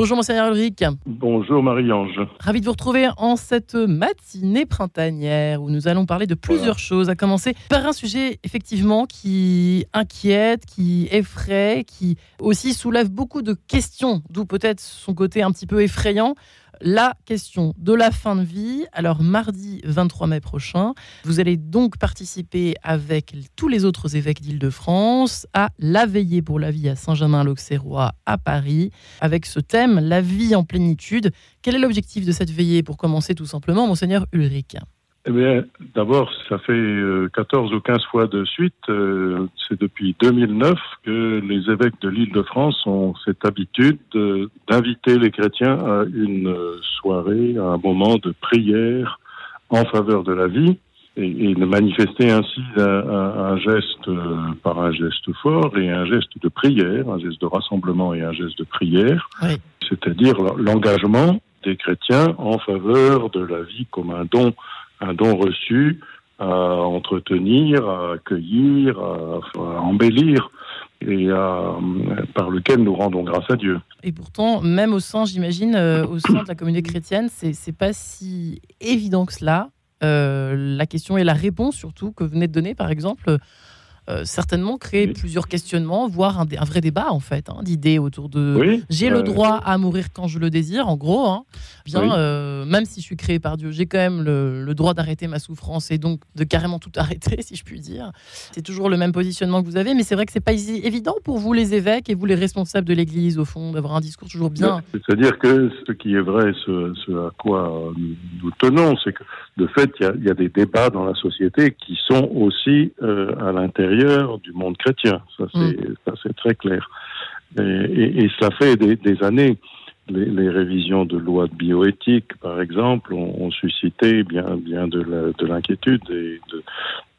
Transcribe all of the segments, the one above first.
Bonjour Monseigneur Ulrich. Bonjour Marie-Ange. Ravi de vous retrouver en cette matinée printanière où nous allons parler de plusieurs choses, à commencer par un sujet effectivement qui inquiète, qui effraie, qui aussi soulève beaucoup de questions, d'où peut-être son côté un petit peu effrayant la question de la fin de vie. Alors mardi 23 mai prochain, vous allez donc participer avec tous les autres évêques d'Île-de-France à la veillée pour la vie à Saint-Germain-l'Auxerrois à Paris avec ce thème la vie en plénitude. Quel est l'objectif de cette veillée pour commencer tout simplement, monseigneur Ulrich? Eh bien, d'abord, ça fait 14 euh, ou 15 fois de suite, euh, c'est depuis 2009 que les évêques de l'île de France ont cette habitude d'inviter les chrétiens à une soirée, à un moment de prière en faveur de la vie et, de manifester ainsi un, geste euh, par un geste fort et un geste de prière, un geste de rassemblement et un geste de prière, c'est-à-dire l'engagement des chrétiens en faveur de la vie comme un don un don reçu à entretenir, à accueillir, à, embellir et par lequel nous rendons grâce à Dieu. Et pourtant, même au sein, j'imagine, euh, au sein de la communauté chrétienne, c'est pas si évident que cela. Euh, la question et la réponse surtout que vous venez de donner, par exemple, euh, certainement créer plusieurs questionnements, voire un, vrai débat en fait, hein, d'idées autour de j'ai le droit à mourir quand je le désire, en gros. Hein. bien, euh, même si je suis créé par Dieu, j'ai quand même le, droit d'arrêter ma souffrance et donc de carrément tout arrêter, si je puis dire. C'est toujours le même positionnement que vous avez, mais c'est vrai que c'est pas évident pour vous les évêques et vous les responsables de l'Église au fond d'avoir un discours toujours bien. C'est-à-dire que ce qui est vrai, ce, à quoi nous tenons, c'est que de fait, il y, a des débats dans la société qui sont aussi euh, à l'intérieur du monde chrétien. Ça, c'est mm. très clair. Et, cela fait des, années. Les, révisions de lois de bioéthique, par exemple, ont, suscité bien, bien de l'inquiétude. et de...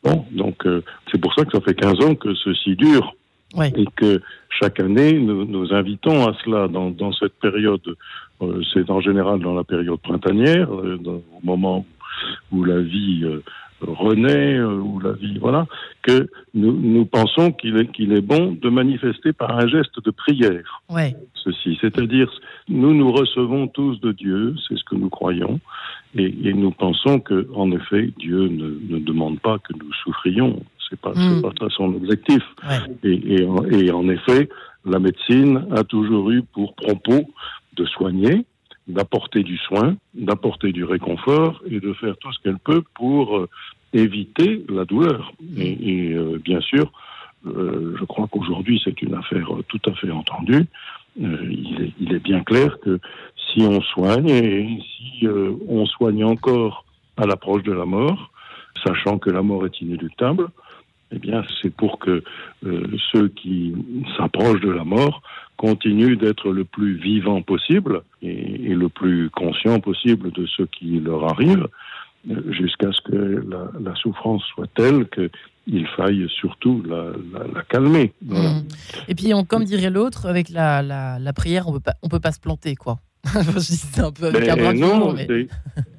Bon, donc euh, c'est pour ça que ça fait 15 ans que ceci dure. Et que chaque année, nous, nous invitons à cela dans, dans cette période. Euh, c'est en général dans la période printanière, euh, au moment où la vie renaît euh, ou la vie, voilà, que nous, nous pensons qu'il est, qu'il est bon de manifester par un geste de prière. Ouais. Ceci, c'est-à-dire, nous nous recevons tous de Dieu, c'est ce que nous croyons, et, et nous pensons que, en effet, Dieu ne, ne demande pas que nous souffrions. C'est pas, mm. pas son objectif. Et, et, et en effet, la médecine a toujours eu pour propos de soigner, d'apporter du soin, d'apporter du réconfort et de faire tout ce qu'elle peut pour euh, éviter la douleur. Et, euh, bien sûr, euh, je crois qu'aujourd'hui c'est une affaire tout à fait entendue. il, est, bien clair que si on soigne et si on soigne encore à l'approche de la mort, sachant que la mort est inéluctable, eh bien, c'est pour que ceux qui s'approchent de la mort continue d'être le plus vivant possible et, le plus conscient possible de ce qui leur arrive, jusqu'à ce que la, souffrance soit telle qu'il faille surtout la, calmer. Mmh. Et puis, on, comme dirait l'autre, avec la, prière, on ne peut pas se planter, quoi. c'est un peu avec un non,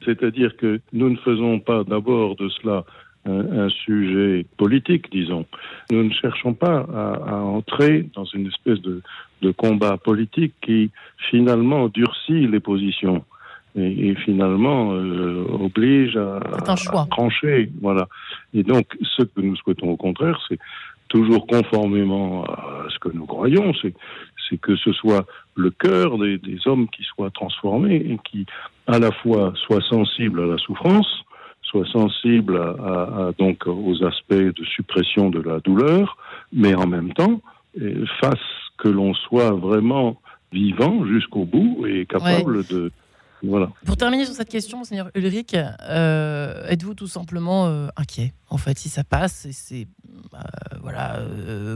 c'est-à-dire que nous ne faisons pas d'abord de cela un, sujet politique, disons. Nous ne cherchons pas à, entrer dans une espèce de, combat politique qui finalement durcit les positions et, finalement euh, oblige à, trancher. Voilà. Et donc, ce que nous souhaitons au contraire, c'est toujours conformément à ce que nous croyons, c'est c'est que ce soit le cœur des, des, hommes qui soit transformé et qui, à la fois, soit sensible à la souffrance, soit sensible à, donc aux aspects de suppression de la douleur, mais en même temps fasse que l'on soit vraiment vivant jusqu'au bout et capable de voilà. Pour terminer sur cette question, Seigneur Ulrich, euh, êtes-vous tout simplement euh, inquiet En fait, si ça passe, c'est euh, voilà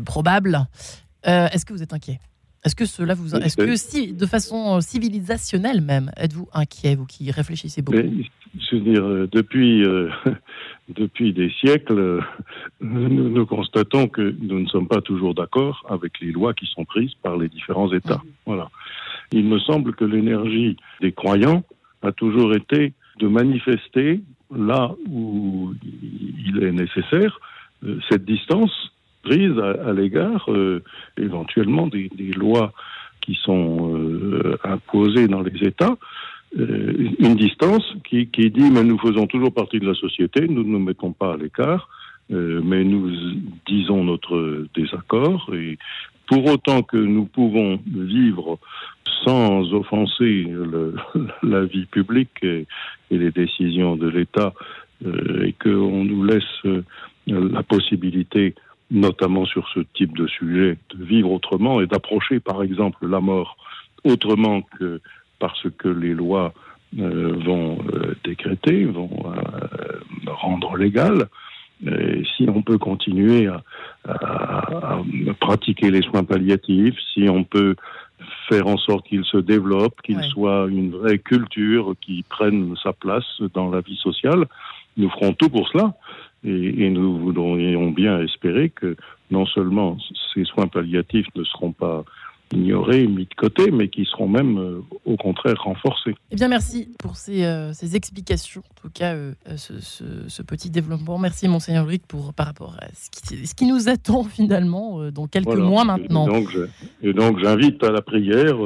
probable? Est-ce que vous êtes inquiet? Est-ce que cela vous, est-ce que si, de façon civilisationnelle même, êtes-vous inquiet, vous qui réfléchissez beaucoup? Je veux dire, euh, depuis euh, depuis des siècles, nous, constatons que nous ne sommes pas toujours d'accord avec les lois qui sont prises par les différents États. Mhm. Voilà. Il me semble que l'énergie des croyants a toujours été de manifester là où il est nécessaire euh, cette distance à, l'égard euh, éventuellement des, lois qui sont imposées dans les États, une distance qui, dit mais nous faisons toujours partie de la société, nous ne nous mettons pas à l'écart, mais nous disons notre désaccord. Et pour autant que nous pouvons vivre sans offenser la vie publique et, les décisions de l'État euh, et qu'on nous laisse euh, la possibilité, notamment sur ce type de sujet, de vivre autrement et d'approcher par exemple la mort autrement que parce que les lois euh, vont décréter, vont rendre légal. Et si on peut continuer à, à, pratiquer les soins palliatifs, si on peut faire en sorte qu'il se développe, qu'il soit une vraie culture qui prenne sa place dans la vie sociale, nous ferons tout pour cela. Et, et nous voudrions bien espérer que non seulement ces soins palliatifs ne seront pas ignorés, mis de côté, mais qui seront même euh, au contraire renforcés. Eh bien, merci pour ces, euh, ces explications, en tout cas, euh, ce, ce, ce, petit développement. Merci, Monseigneur Ulrich, pour, par rapport à ce qui, ce qui nous attend finalement dans quelques mois maintenant. Et donc, j'invite à la prière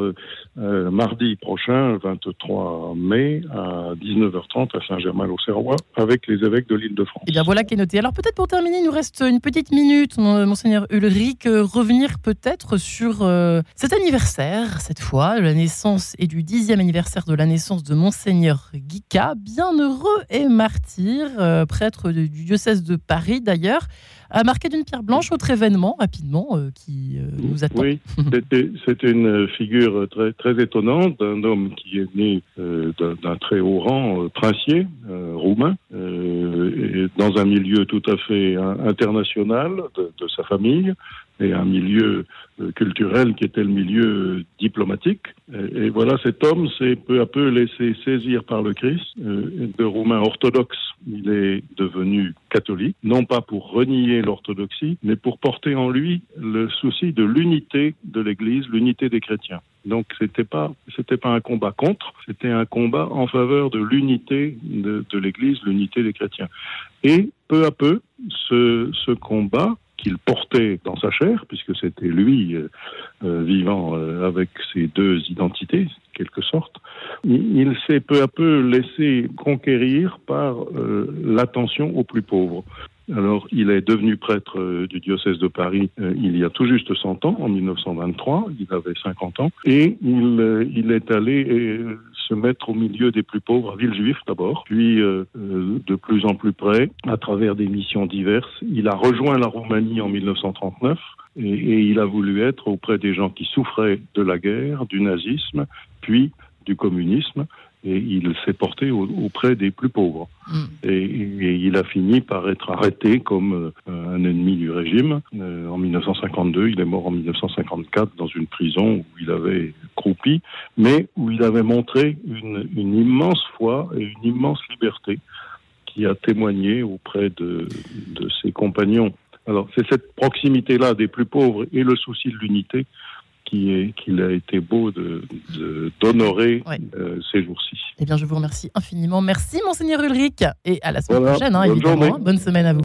mardi prochain, 23 mai, à 19h30 à Saint-Germain-l'Auxerrois, avec les évêques de l'île de France. Eh bien, voilà qui est noté. Alors, peut-être pour terminer, il nous reste une petite minute, Monseigneur Ulrich, revenir peut-être sur cet anniversaire, cette fois, la naissance et du dixième anniversaire de la naissance de Monseigneur Guica, bienheureux et martyr, euh, prêtre du diocèse de Paris d'ailleurs, a marqué d'une pierre blanche autre événement rapidement euh, qui euh, nous attend. Oui, c'était une figure très, très étonnante d'un homme qui est né d'un très haut rang princier roumain, et dans un milieu tout à fait international de sa famille, et un milieu euh, culturel qui était le milieu diplomatique. Et, voilà, cet homme s'est peu à peu laissé saisir par le Christ. Euh, de roumain orthodoxe, il est devenu catholique, non pas pour renier l'orthodoxie, mais pour porter en lui le souci de l'unité de l'Église, l'unité des chrétiens. Donc c'était pas c'était pas un combat contre, c'était un combat en faveur de l'unité de, de l'Église, l'unité des chrétiens. Et peu à peu, ce, ce combat qu'il portait dans sa chair, puisque c'était lui euh, euh, vivant euh, avec ses deux identités, quelque sorte, il, s'est peu à peu laissé conquérir par l'attention aux plus pauvres. Alors, il est devenu prêtre du diocèse de Paris il y a tout juste 100 ans, en 1923, il avait 50 ans, et il, il est allé se mettre au milieu des plus pauvres, à Villejuif d'abord, puis euh, euh, de plus en plus près, à travers des missions diverses. Il a rejoint la Roumanie en 1939 et, et il a voulu être auprès des gens qui souffraient de la guerre, du nazisme, puis du communisme et il s'est porté auprès des plus pauvres. Mm. Et, il a fini par être arrêté comme euh, un ennemi du régime. Euh, en 1952, il est mort en 1954 dans une prison où il avait croupi, mais où il avait montré une, une immense foi et une immense liberté qui a témoigné auprès de, de ses compagnons. Alors c'est cette proximité-là des plus pauvres et le souci de l'unité qu'il a été beau d'honorer de, euh, ces jours-ci. Eh bien, je vous remercie infiniment. Merci, Monseigneur Ulrich. Et à la semaine prochaine, hein, évidemment. Bonne semaine à vous.